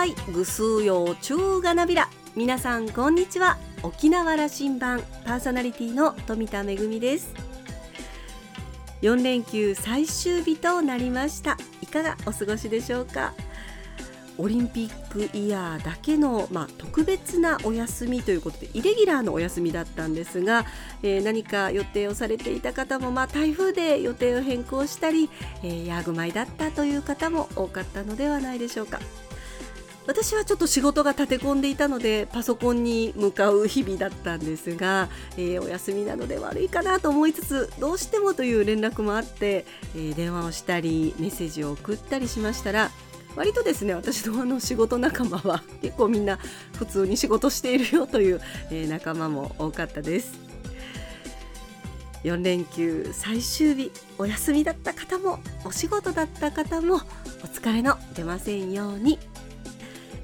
はい。ぐすうようちゅうがなびら。皆さんこんにちは。沖縄羅針盤。パーソナリティの富田恵です。4連休最終日となりました。いかがお過ごしでしょうか。オリンピックイヤーだけの、まあ、特別なお休みということでイレギュラーのお休みだったんですが、えー、何か予定をされていた方も、まあ、台風で予定を変更したり、えー、ヤーグ米だったという方も多かったのではないでしょうか。私はちょっと仕事が立て込んでいたのでパソコンに向かう日々だったんですが、えー、お休みなので悪いかなと思いつつどうしてもという連絡もあって、えー、電話をしたりメッセージを送ったりしましたら割とですね私のあの仕事仲間は 結構みんな普通に仕事しているよという、えー、仲間も多かったです。4連休最終日お休みだった方もお仕事だった方もお疲れの出ませんように。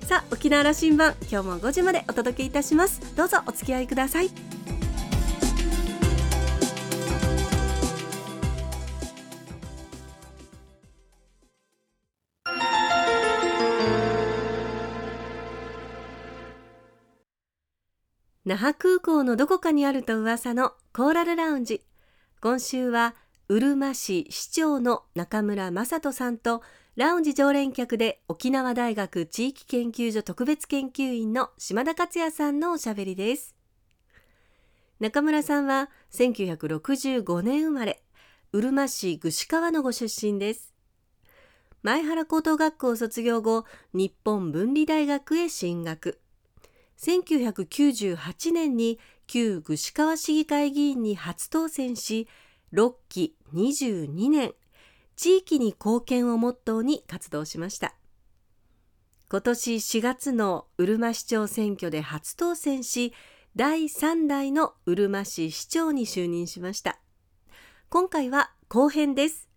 さあ沖縄羅針盤今日も5時までお届けいたします。どうぞお付き合いください。那覇空港のどこかにあると噂のコーラルラウンジ。今週はうるま市市長の中村雅人さんとラウンジ常連客で沖縄大学地域研究所特別研究員の島田克也さんのおしゃべりです。中村さんは1965年生まれうるま市串川のご出身です。前原高等学校卒業後日本分離大学へ進学。1998年に旧串川市議会議員に初当選し6期22年。地域に貢献をモットーに活動しました。今年4月のうるま市長選挙で初当選し第3代のうるま市市長に就任しました。今回は後編です。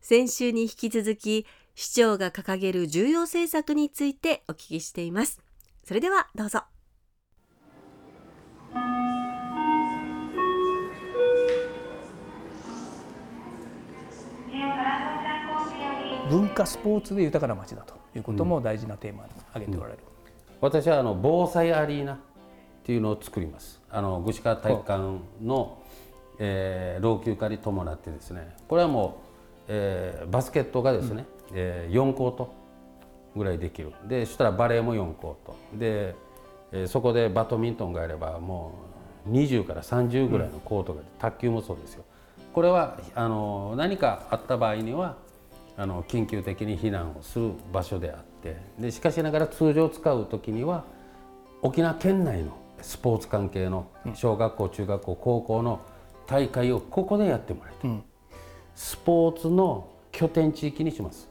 先週に引き続き市長が掲げる重要政策についてお聞きしています。それではどうぞ。文化スポーツで豊かな街だということも大事なテーマに挙げておられる、うん、私はあの防災アリーナっていうのを作ります。あの具志川体育館の、えー、老朽化に伴ってですね。これはもう、えー、バスケットがですね、うん、えー、4コートぐらいできる。でそしたらバレーも4コートで、えー、そこでバドミントンがあればもう20から30ぐらいのコートが、うん、卓球もそうですよ。これはあの何かあった場合にはあの緊急的に避難をする場所であってでしかしながら通常使う時には沖縄県内のスポーツ関係の小学校、中学校高校の大会をここでやってもらいたい、うん、スポーツの拠点地域にします。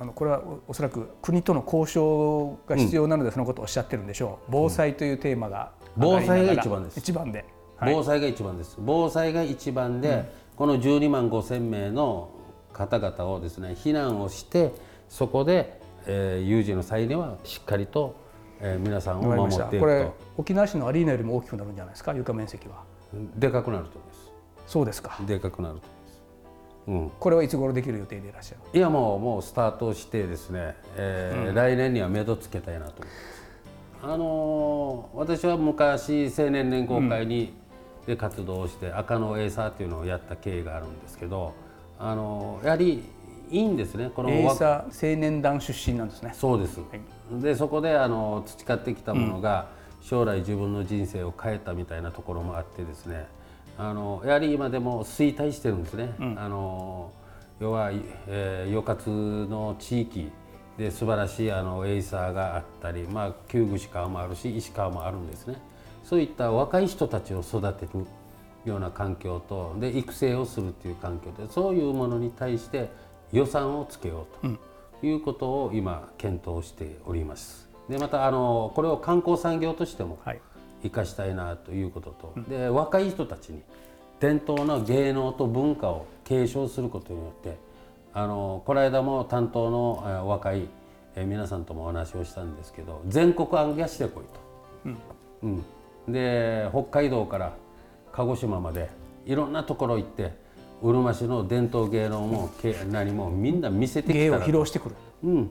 あのこれはおそらく国との交渉が必要なのでそのことをおっしゃってるんでしょう、防災というテーマが防災が一番です。一番で、はい、防災が一番です。防災が一番で、うん、この12万5千名の方々をですね避難をしてそこで、えー、有事の際にはしっかりと、えー、皆さんを守っていくと。これ沖縄市のアリーナよりも大きくなるんじゃないですか？床面積は。でかくなると思います。そうですか。でかくなると思います、うん、これはいつ頃できる予定でいらっしゃる？いやもうもうスタートしてですね、えー、うん、来年には目処つけたいなとあのー、私は昔青年連合会に、で活動して赤のエーサーっていうのをやった経緯があるんですけどあのやはりいいんですねこのエーサ青年団出身なんですね。そうです、はい、でそこであの培ってきたものが、将来自分の人生を変えたみたいなところもあってですね。あのやはり今でも衰退してるんですね、うん、あの要は、えー、与活の地域で素晴らしいあのエイサーがあったり、まあ、旧具志川もあるし石川もあるんですね。そういった若い人たちを育てるような環境とで育成をするっていう環境でそういうものに対して予算をつけようということを今検討しております。でまたあのこれを観光産業としても生かしたいなということと、はい、で若い人たちに伝統の芸能と文化を継承することによってあのこの間も担当の若い皆さんともお話をしたんですけど全国行脚してこいと。うん、うん、で北海道から鹿児島までいろんなところ行ってうるま市の伝統芸能も何もみんな見せてきたら芸を披露してくる、うん、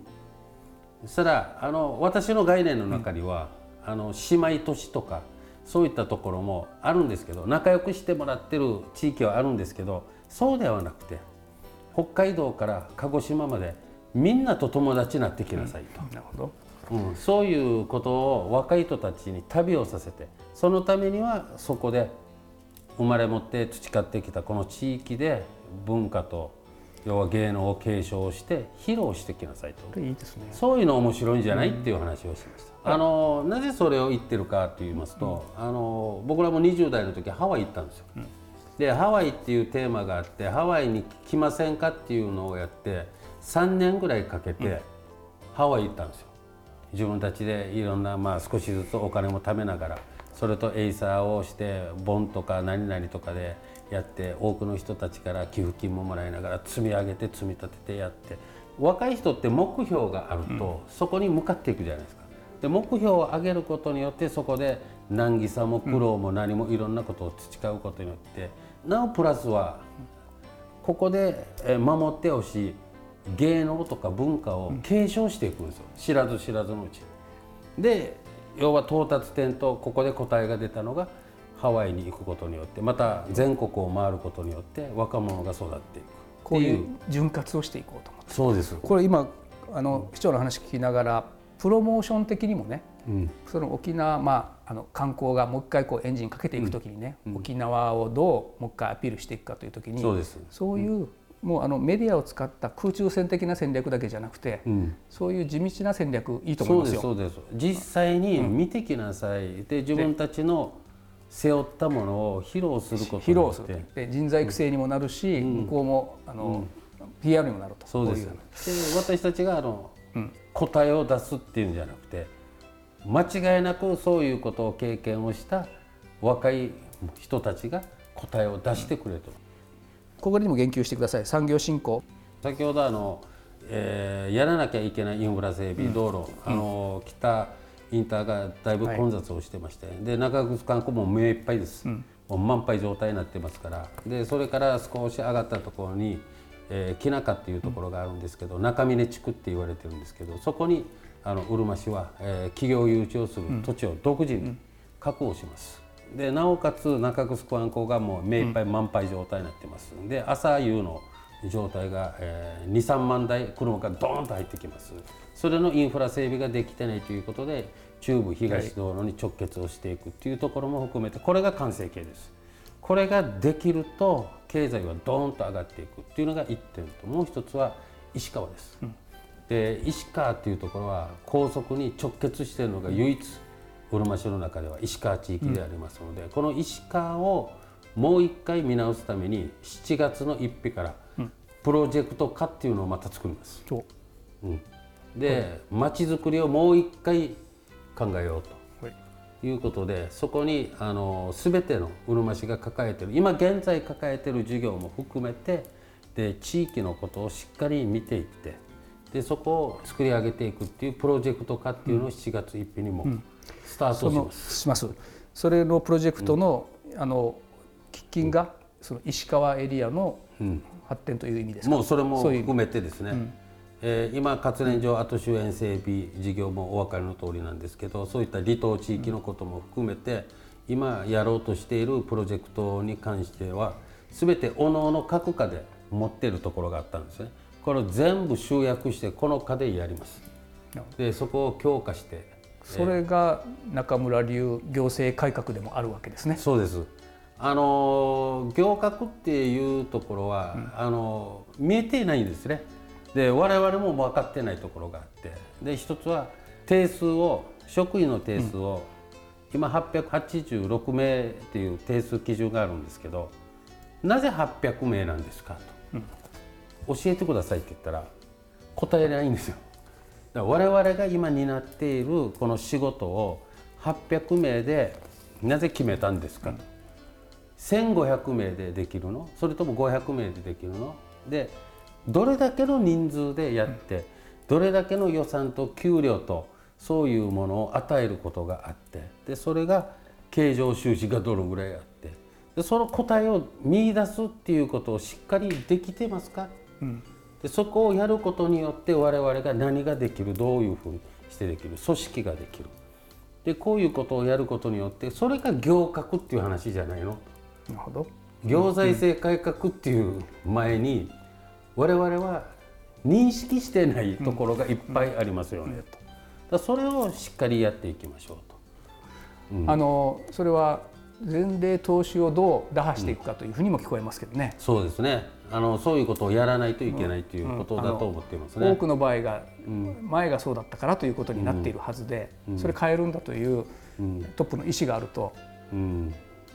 そしたらあの私の概念の中には、あの姉妹都市とかそういったところもあるんですけど仲良くしてもらってる地域はあるんですけどそうではなくて北海道から鹿児島までみんなと友達になってきなさいと、なるほど。うん。そういうことを若い人たちに旅をさせてそのためにはそこで生まれ持って培ってきたこの地域で文化と要は芸能を継承して披露してきなさいと。いいですね。そういうの面白いんじゃないっていう話をしました。あのなぜそれを言ってるかと言いますと、あの僕らも20代の時ハワイ行ったんですよ。でハワイっていうテーマがあってハワイに来ませんかっていうのをやって3年ぐらいかけてハワイ行ったんですよ。自分たちでいろんな、まあ、少しずつお金も貯めながらそれとエイサーをしてボンとか何々とかでやって多くの人たちから寄付金ももらいながら積み上げて積み立ててやって若い人って目標があると、そこに向かっていくじゃないですか。で目標を上げることによってそこで難儀さも苦労も何もいろんなことを培うことによってなおプラスはここでえー守ってほしい芸能とか文化を継承していくんですよ知らず知らずのうちに。で要は到達点とここで答えが出たのがハワイに行くことによってまた全国を回ることによって若者が育っていくこういう潤滑をしていこうと思って。そうです、これ今あの市長の話聞きながらプロモーション的にもねうん、その沖縄、まあ、あの観光がもう一回こうエンジンかけていくときにね、沖縄をどうもう一回アピールしていくかというときにそうです。そういう、もうあのメディアを使った空中戦的な戦略だけじゃなくて、うん。そういう地道な戦略いいと思いますよ。ですそうです。実際に見てきなさい、で自分たちの背負ったものを披露すること披露する。で人材育成にもなるし、向こうもあの、PR にもなると。そうです。こで私たちがあの、答えを出すっていうんじゃなくて間違いなくそういうことを経験をした若い人たちが答えを出してくれと。ここにも言及してください。産業振興。先ほどあの、えーやらなきゃいけないインフラ整備、道路、あの北インターがだいぶ混雑をしてまして、で中城観光も目いっぱいです、もう満杯状態になってますから。でそれから少し上がったところに、えー、木中っていうところがあるんですけど、中峰地区って言われてるんですけどそこにあのうるま市は、えー企業誘致をする土地を独自に確保します。でなおかつ中城観光がもう目いっぱい満杯状態になってます、で朝夕の状態が、えー、23万台車がドーンと入ってきます。それのインフラ整備ができてないということで中部東道路に直結をしていくっていうところも含めてこれが完成形です。これができると経済はドーンと上がっていくっていうのが1点と。もう一つは石川です、で石川っていうところは高速に直結しているのが唯一うるま市の中では石川地域でありますので、この石川をもう一回見直すために7月の1日からプロジェクト化っていうのをまた作ります。そう。うん、で街づくりをもう一回考えようと。はい。いうことでそこにあの全てのうるま市が抱えてる今現在抱えてる事業も含めてで地域のことをしっかり見ていってでそこを作り上げていくっていうプロジェクト化っていうのを7月1日にもスタートします。それのプロジェクトの,、あの喫緊がその石川エリアのうん。発展という意味ですか、もうそれも含めてですね、えー今活年上後周縁整備事業もお分かりの通りなんですけどそういった離島地域のことも含めて今やろうとしているプロジェクトに関しては全ておのおの各課で持っているところがあったんですね。これを全部集約してこの課でやります。でそこを強化してそれが中村流行政改革でもあるわけですね。そうです。あの行革っていうところは、あの見えていないんですね。で我々も分かってないところがあってで一つは定数を職員の定数を、今886名っていう定数基準があるんですけどなぜ800名なんですかと、教えてくださいって言ったら答えないんですよ。我々が今担っているこの仕事を800名でなぜ決めたんですか、1500名でできるの？それとも500名でできるの？でどれだけの人数でやって、どれだけの予算と給料とそういうものを与えることがあってでそれが経常収支がどのぐらいあってでその答えを見出すっていうことをしっかりできてますか、でそこをやることによって我々が何ができるどういうふうにしてできる組織ができる。でこういうことをやることによってそれが行革っていう話じゃないの。なるほど。行財政改革っていう前に我々は認識してないところがいっぱいありますよね。と。だそれをしっかりやっていきましょうと。うん、あのそれは前例投資をどう打破していくかというふうにも聞こえますけどね。うん、そうですね。あのそういうことをやらないといけないということだと思っていますね。多くの場合が、前がそうだったからということになっているはずで、それ変えるんだというトップの意思があると。うん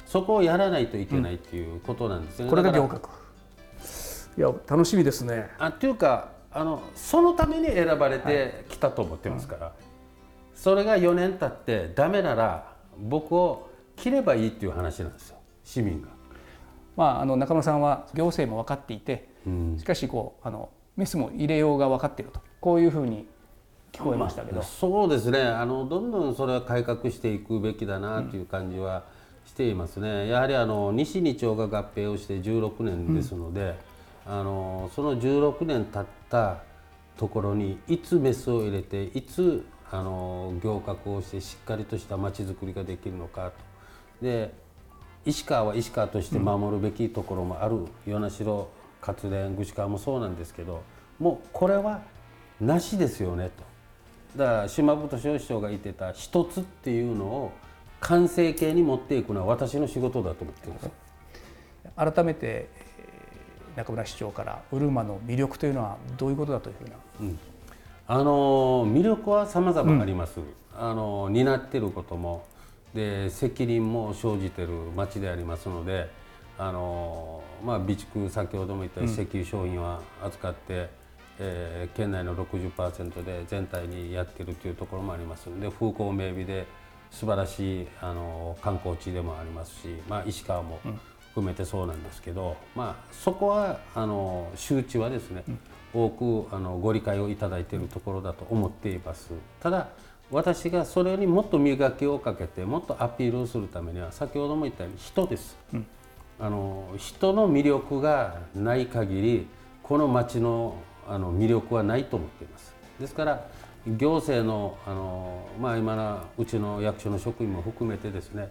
そこをやらないといけないっていうことなんですよね。これが行革。いや楽しみですね。あっていうかあのそのために選ばれてきたと思ってますから、はい、それが4年経ってダメなら僕を切ればいいっていう話なんですよ市民が。まあ、あの中村さんは行政も分かっていて、うん、しかしこうあのメスも入れようが分かっているとこういうふうに聞こえましたけど、そうですね。あのどんどんそれは改革していくべきだなという感じはしていますね、うん、やはりあの西二町が合併をして16年ですので、うん、あのその16年経ったところにいつメスを入れていつあの行革をしてしっかりとしたまちづくりができるのかと。で石川は石川として守るべきところもある与那城勝連串川もそうなんですけどもうこれはなしですよねと。だから島本市長が言ってた一つっていうのを完成形に持っていくのは私の仕事だと思ってるんです改めて中村市長からうるまの魅力というのはどういうことだというふうな、うん、あの魅力はさまざまあります、うん、あの担っていることもで責任も生じている町でありますのであの、まあ、備蓄先ほども言った石油商品は扱って、うん、えー、県内の60%で全体にやっているというところもありますので風光明媚で素晴らしいあの観光地でもありますし、まあ、石川も含めてそうなんですけど、まあ、そこはあの周知はですね、多くあのご理解をいただいているところだと思っています。ただ私がそれにもっと磨きをかけてもっとアピールをするためには先ほども言ったように人です、うん、あの人の魅力がない限りこの町のあの魅力はないと思っています。ですから行政のあの、まあ、今のうちの役所の職員も含めてですね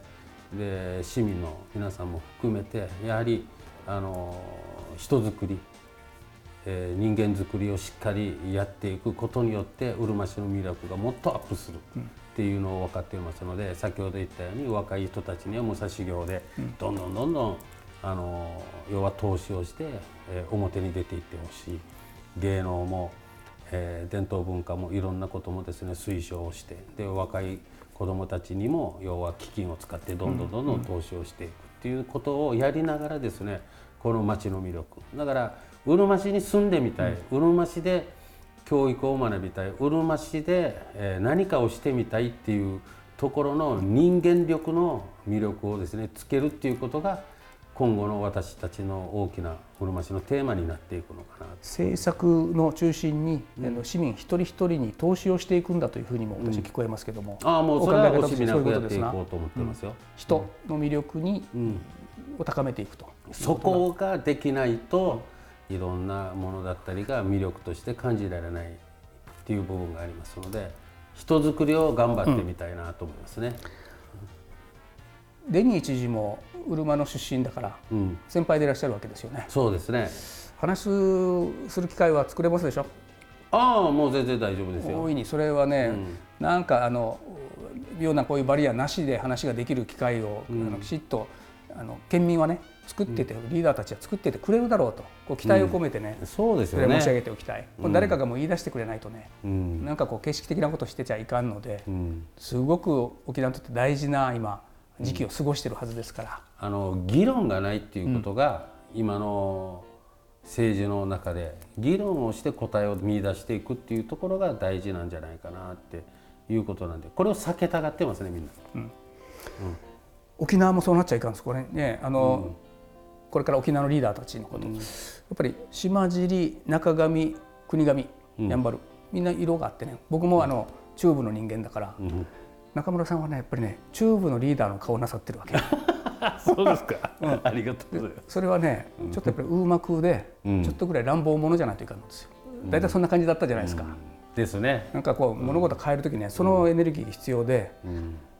で市民の皆さんも含めてやはりあの人づくりえー、人間づくりをしっかりやっていくことによってうるま市の魅力がもっとアップするっていうのを分かっていますので先ほど言ったように若い人たちには武蔵業でどんどんどんどんあの要は投資をして、えー、表に出ていってほしい。芸能も、えー、伝統文化もいろんなこともですね推奨をしてで若い子どもたちにも要は基金を使ってどんどんどんどん投資をしていくっていうことをやりながらですねこの町の魅力。だからうるま市に住んでみたい、うるま市で教育を学びたい。うるま市で、え何かをしてみたいっていうところの人間力の魅力をですねつけるっていうことが今後の私たちの大きなうるま市のテーマになっていくのかな政策の中心に、うん、市民一人一人に投資をしていくんだというふうにも私聞こえますけども、うん、ああもうそれは惜しみなくやっていこうと思ってますよ、うん、人の魅力に、を高めていくと。そこができないと、いろんなものだったりが魅力として感じられないっていう部分がありますので人づくりを頑張ってみたいなと思いますね。うん、デニー知事もうるまの出身だから、うん、先輩でいらっしゃるわけですよね。そうですね。話する機会は作れますでしょ？ああもう全然大丈夫ですよ。大いにそれはね、うん、なんかあのようなこういうバリアなしで話ができる機会を、あのきちっとあの県民はね作ってて、リーダーたちは作っててくれるだろうと。こう期待を込めてね、そうですよね。申し上げておきたい、うん、誰かがもう言い出してくれないとね、うん、なんかこう形式的なことしてちゃいかんので、うん、すごく沖縄にとって大事な今時期を過ごしてるはずですから、あの議論がないっていうことが、今の政治の中で議論をして答えを見出していくっていうところが大事なんじゃないかなっていうことなんでこれを避けたがってますねみんな。うん。沖縄もそうなっちゃいかんです。これねあの、これから沖縄のリーダーたちのこと、うん、やっぱり島尻中上国上やんばる、みんな色があってね。僕もあの中部の人間だから、中村さんはねやっぱりね中部のリーダーの顔なさってるわけ。そうですか、うん、ありがとうそれはねちょっとやっぱりうまくで、ちょっとぐらい乱暴者じゃないといかんんですよ。大体そんな感じだったじゃないですか、ですね。なんかこう物事変える時ねそのエネルギー必要で、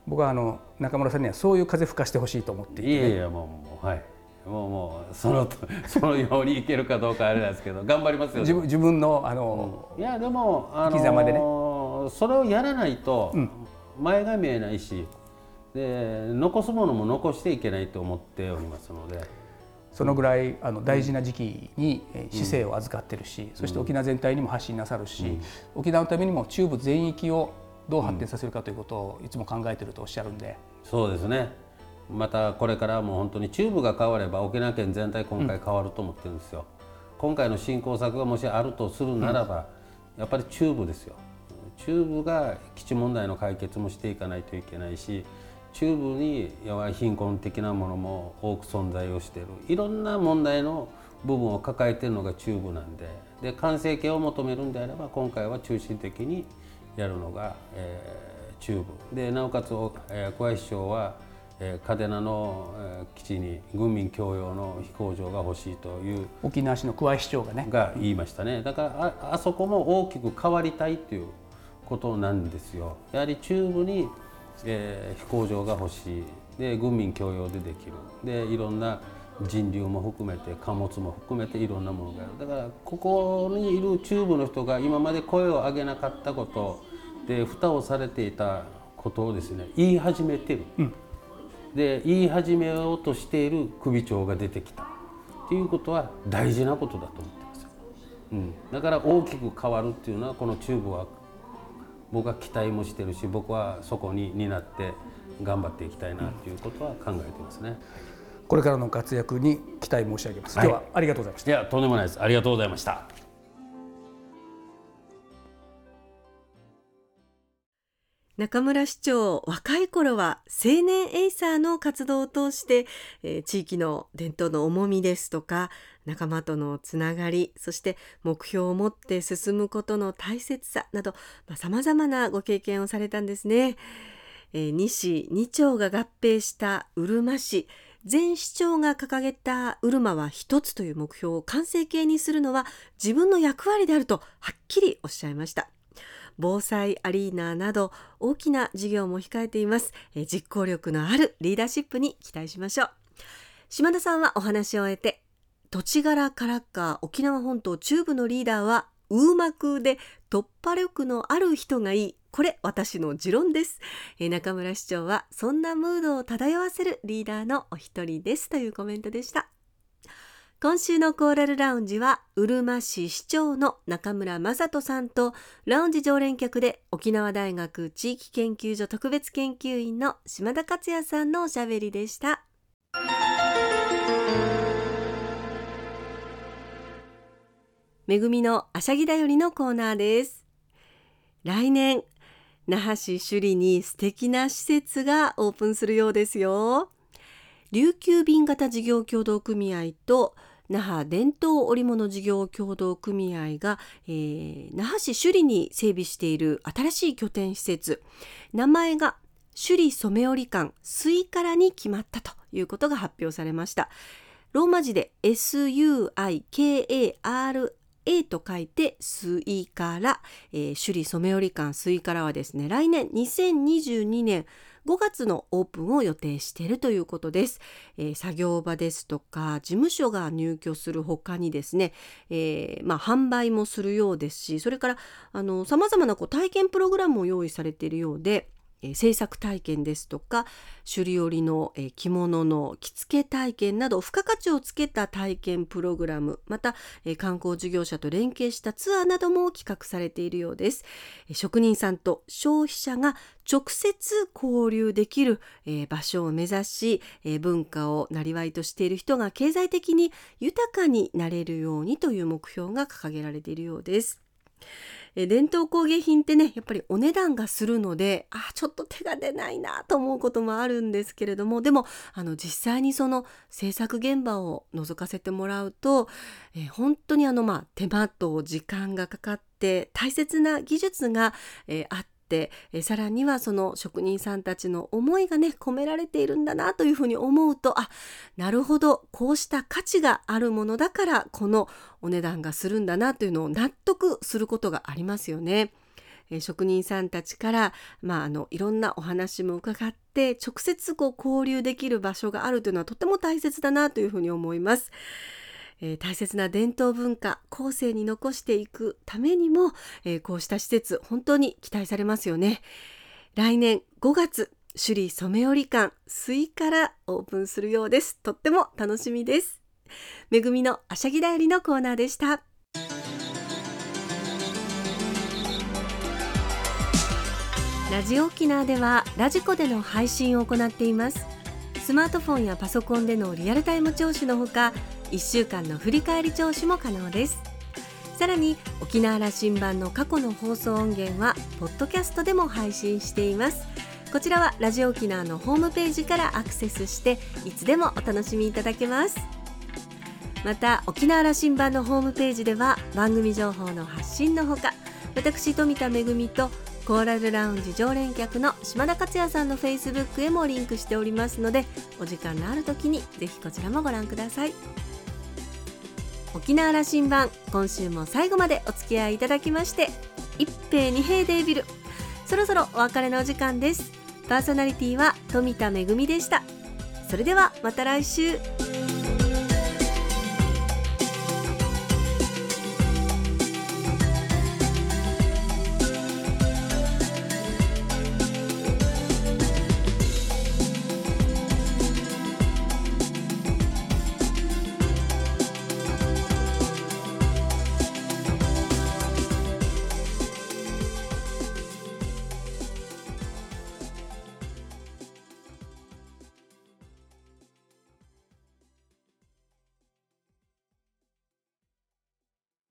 僕はあの中村さんにはそういう風吹かしてほしいと思っていて、ね、いやいやもうはいもうもうその そのようにいけるかどうかあれなんですけど頑張りますよ自分自分のあの、うん、いやでもあの生き様でね。それをやらないと前が見えないし、で残すものも残していけないと思っておりますので。そのぐらいあの大事な時期に市政を預かってるし、そして沖縄全体にも発信なさるし、沖縄のためにも中部全域をどう発展させるかということをいつも考えてるとおっしゃるんで、そうですねまたこれからも本当に中部が変われば沖縄県全体今回変わると思ってるんですよ、今回の振興策がもしあるとするならば、やっぱり中部ですよ。中部が基地問題の解決もしていかないといけないし中部に貧困的なものも多く存在をしている。いろんな問題の部分を抱えているのが中部なんでで完成形を求めるんであれば今回は中心的にやるのが、えー、中部でなおかつ、えー、小林市長は、えー、嘉手納の、えー、基地に軍民共用の飛行場が欲しいという沖縄市の桑井市長がね。が言いましたね。だからああそこも大きく変わりたいということなんですよ。やはり中部にえー、飛行場が欲しい。で軍民共用でできる。でいろんな人流も含めて貨物も含めていろんなものがある。だからここにいる中部の人が今まで声を上げなかったことで蓋をされていたことをですね言い始めてる、うん、で言い始めようとしている首長が出てきたっていうことは大事なことだと思ってます、うん、だから大きく変わるっていうのはこの中部は僕は期待もしてるし僕はそこに担って頑張っていきたいなということは考えてますね。これからの活躍に期待申し上げます。今日はありがとうございました。いやとんでもないです。ありがとうございました。中村市長若い頃は青年エイサーの活動を通して、えー、地域の伝統の重みですとか仲間とのつながりそして目標を持って進むことの大切さなどさまざ、まなご経験をされたんですね。えー、西2町が合併したうるま市前市長が掲げたうるまは一つという目標を完成形にするのは自分の役割であるとはっきりおっしゃいました。防災アリーナなど大きな事業も控えています。実行力のあるリーダーシップに期待しましょう。島田さんはお話を終えて土地柄からか沖縄本島中部のリーダーはウーマクで突破力のある人がいい。これ私の持論です、中村市長はそんなムードを漂わせるリーダーのお一人です。というコメントでした。今週のコーラルラウンジは、うるま市市長の中村雅人さんと、ラウンジ常連客で沖縄大学地域研究所特別研究員の島田克也さんのおしゃべりでした。めぐみのあしゃぎだよりのコーナーです。来年、那覇市首里に素敵な施設がオープンするようですよ。琉球便型事業協同組合と那覇伝統織物事業協同組合が、えー、那覇市首里に整備している新しい拠点施設。名前が首里染織館スイカラに決まったということが発表されました。ローマ字で SUIKARA と書いてスイカラ、えー、首里染織館スイカラはですね来年2022年5月のオープンを予定しているということです、えー、作業場ですとか事務所が入居するほかにですね、えー、まあ、販売もするようですしそれからさまざまなこう体験プログラムを用意されているようでえ制作体験ですとか首里織の、え着物の着付け体験など付加価値をつけた体験プログラムまた、え観光事業者と連携したツアーなども企画されているようです、え職人さんと消費者が直接交流できる、え場所を目指し、え文化をなりわいとしている人が経済的に豊かになれるようにという目標が掲げられているようです。え伝統工芸品ってねやっぱりお値段がするのであちょっと手が出ないなと思うこともあるんですけれどもでもあの実際にその制作現場を覗かせてもらうと、え本当にあのまあ手間と時間がかかって大切な技術が、えあってってえさらにはその職人さんたちの思いがね込められているんだなというふうに思うとあなるほどこうした価値があるものだからこのお値段がするんだなというのを納得することがありますよね。え職人さんたちから、まあ、あのいろんなお話も伺って直接こう交流できる場所があるというのはとても大切だなというふうに思います。えー、大切な伝統文化後世に残していくためにも、えー、こうした施設本当に期待されますよね。来年5月首里染織館水からオープンするようです。とっても楽しみです。めぐみのあしゃぎだよりのコーナーでした。ラジオ沖縄ではラジコでの配信を行っています。スマートフォンやパソコンでのリアルタイム聴取のほか1週間の振り返り聴取も可能です。さらに沖縄羅針盤の過去の放送音源はポッドキャストでも配信しています。こちらはラジオ沖縄のホームページからアクセスしていつでもお楽しみいただけます。また沖縄羅針盤のホームページでは番組情報の発信のほか私富田恵とコーラルラウンジ常連客の島田克也さんのフェイスブックへもリンクしておりますのでお時間のある時にぜひこちらもご覧ください。沖縄羅針盤。今週も最後までお付き合いいただきまして一平二平デービル。そろそろお別れのお時間です。パーソナリティは富田恵でした。それではまた来週。